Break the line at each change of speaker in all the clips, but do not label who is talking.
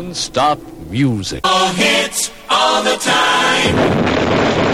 non-stop music.
All hits all the time.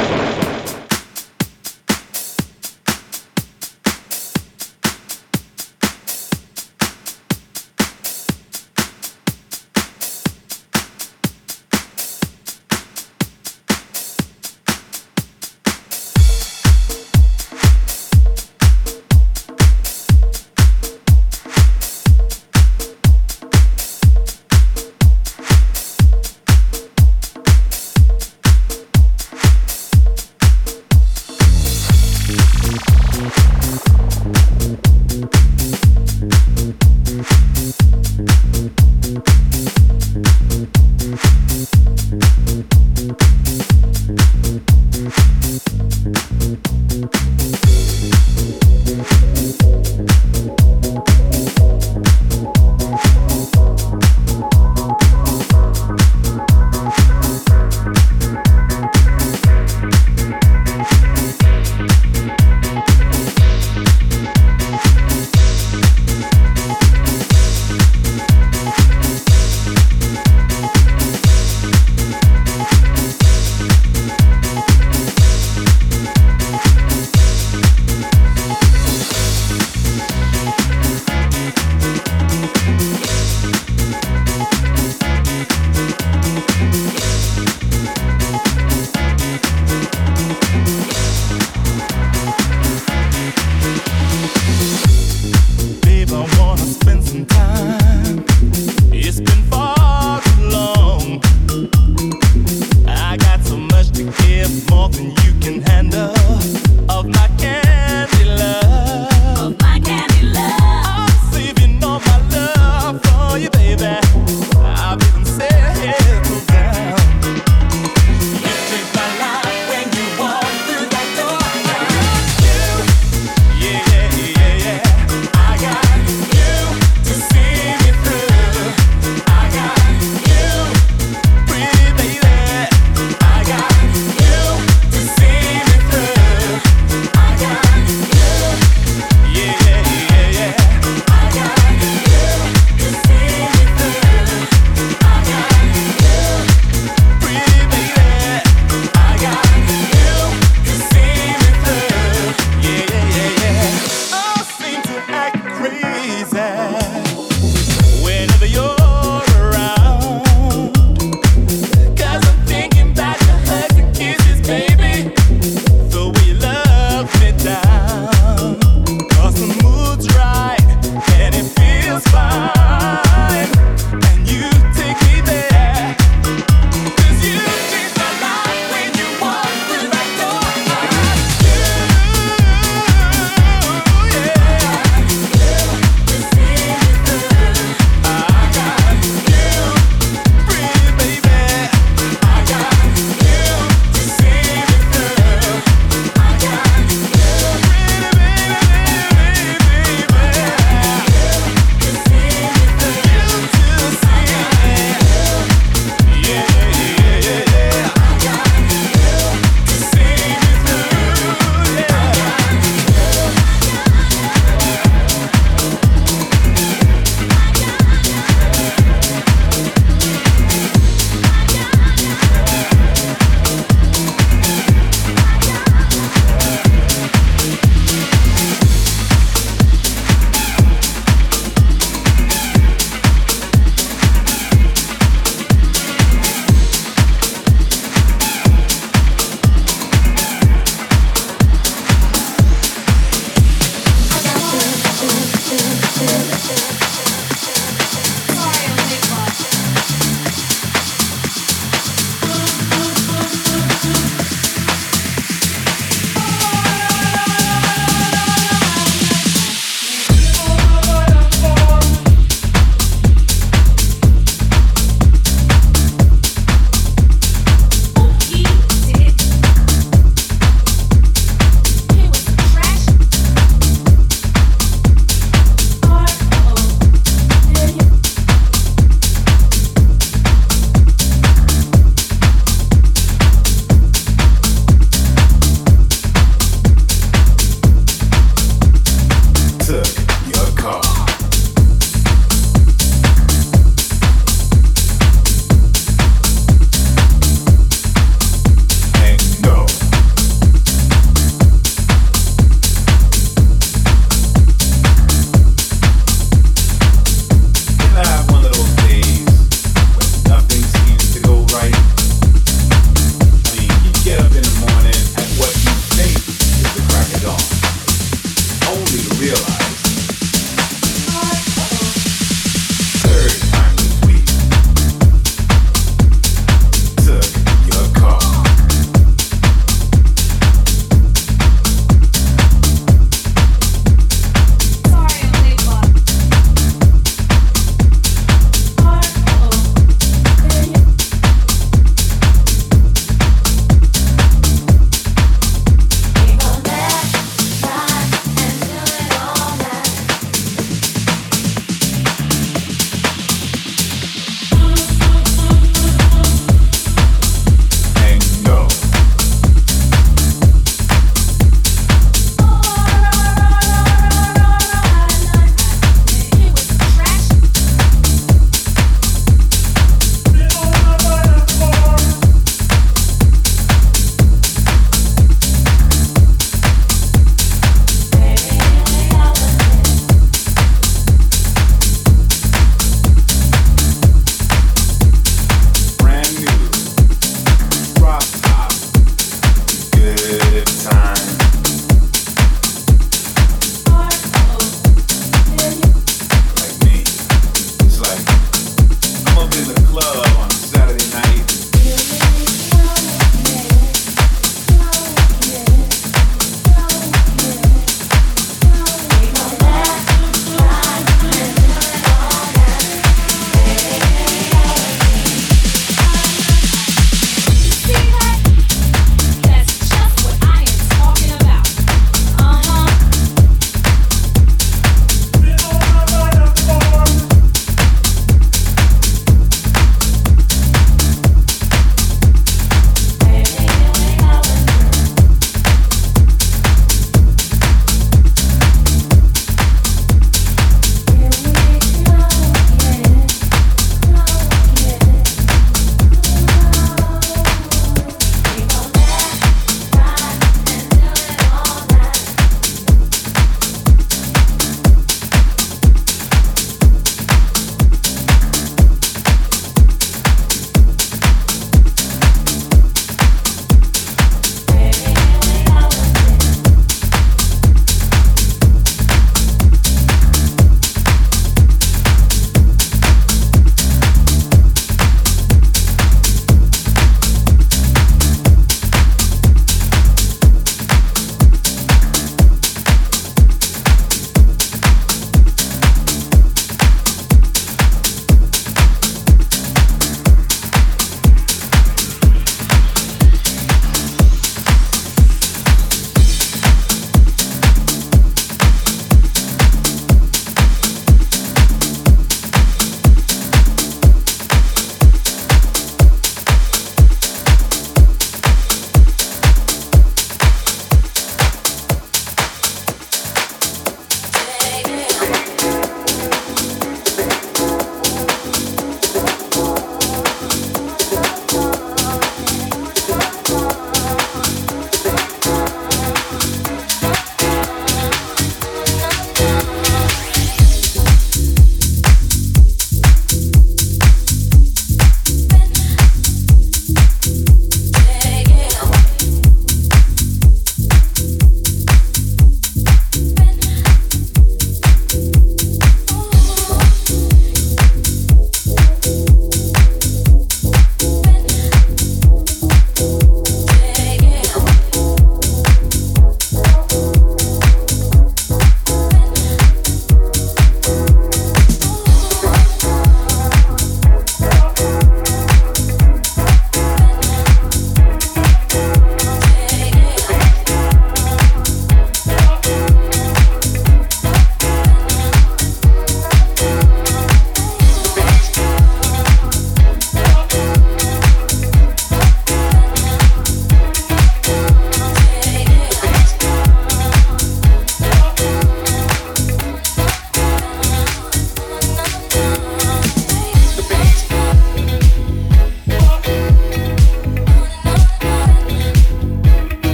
Oh.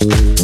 Baby.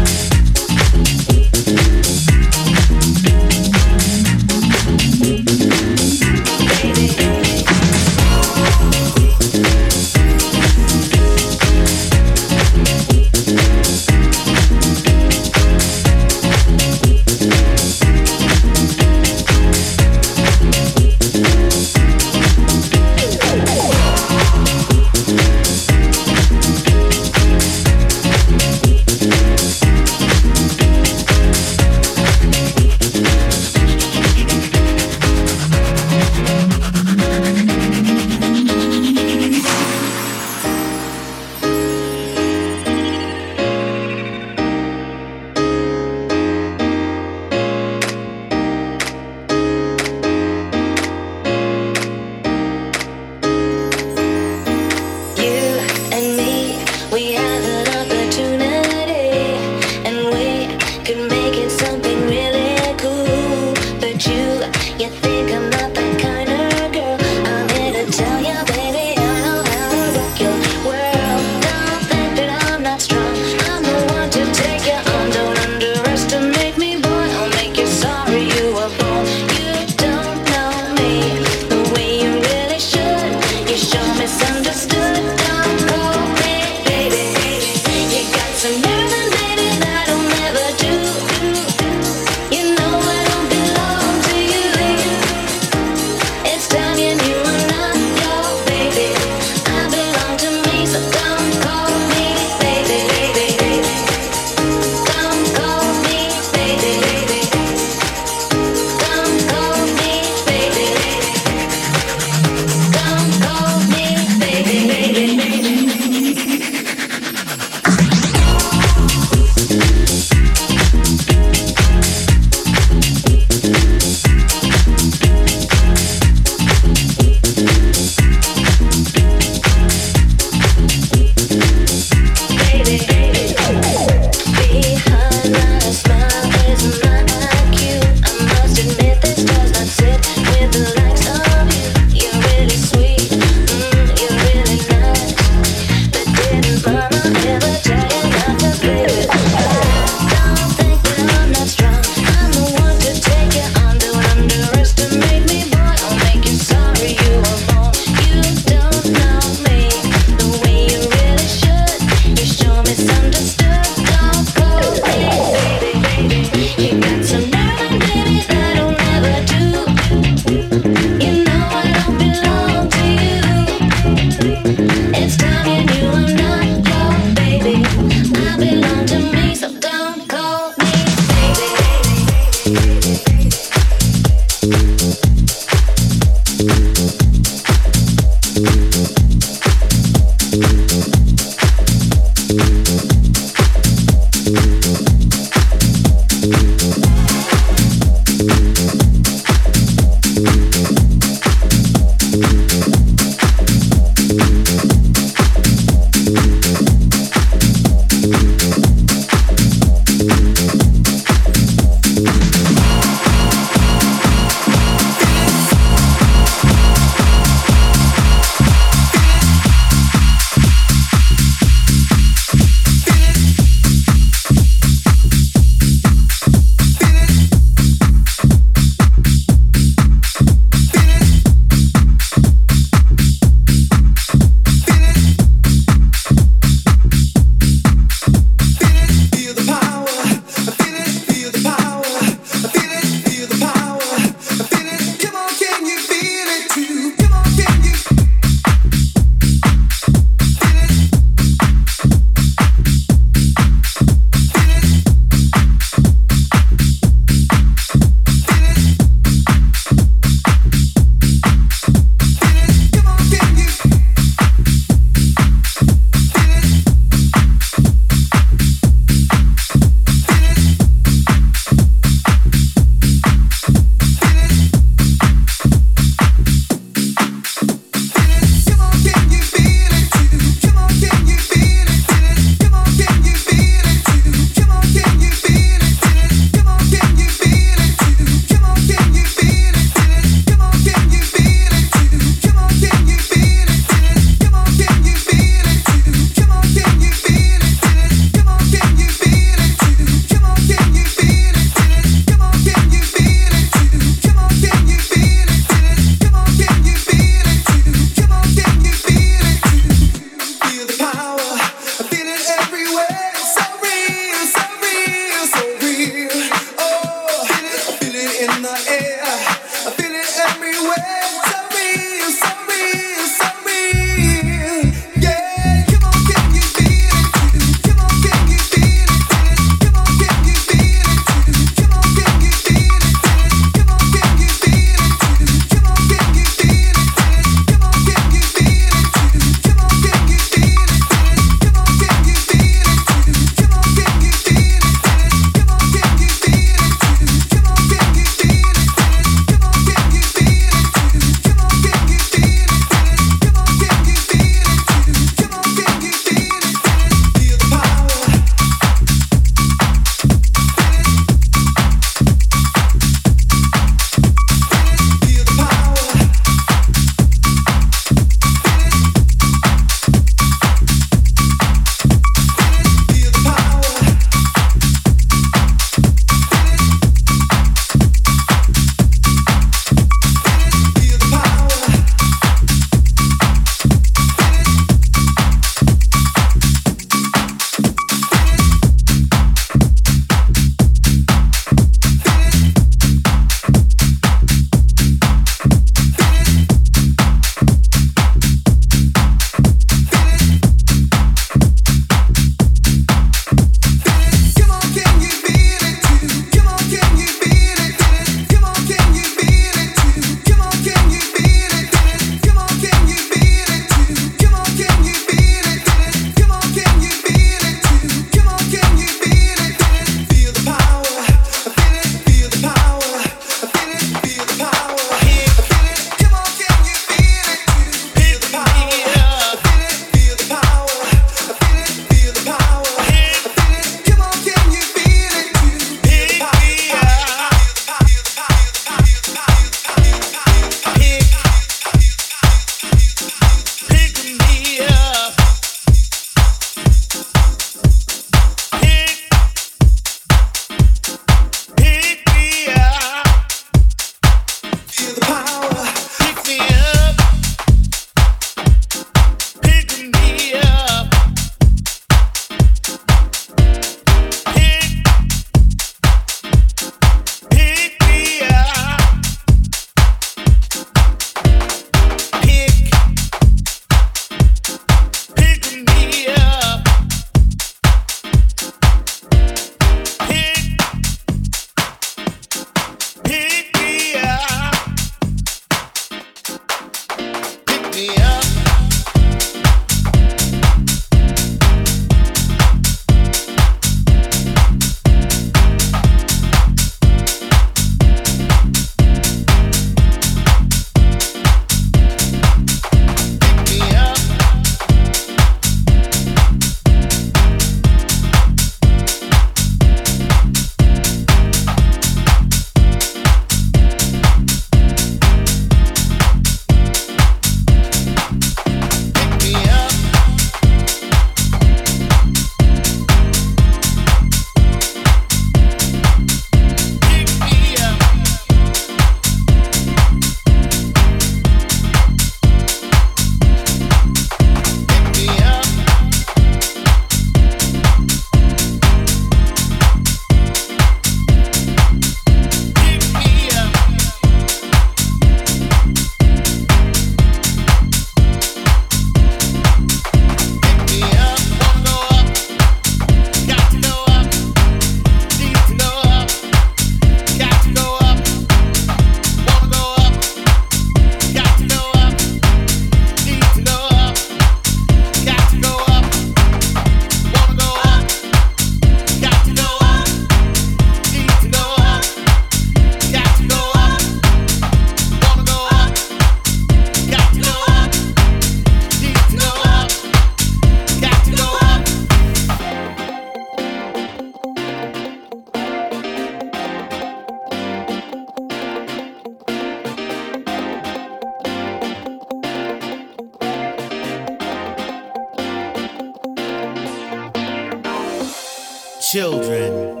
Children,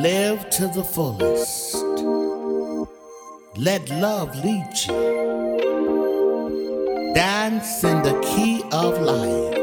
live to the fullest. Let love lead you. Dance in the key of life.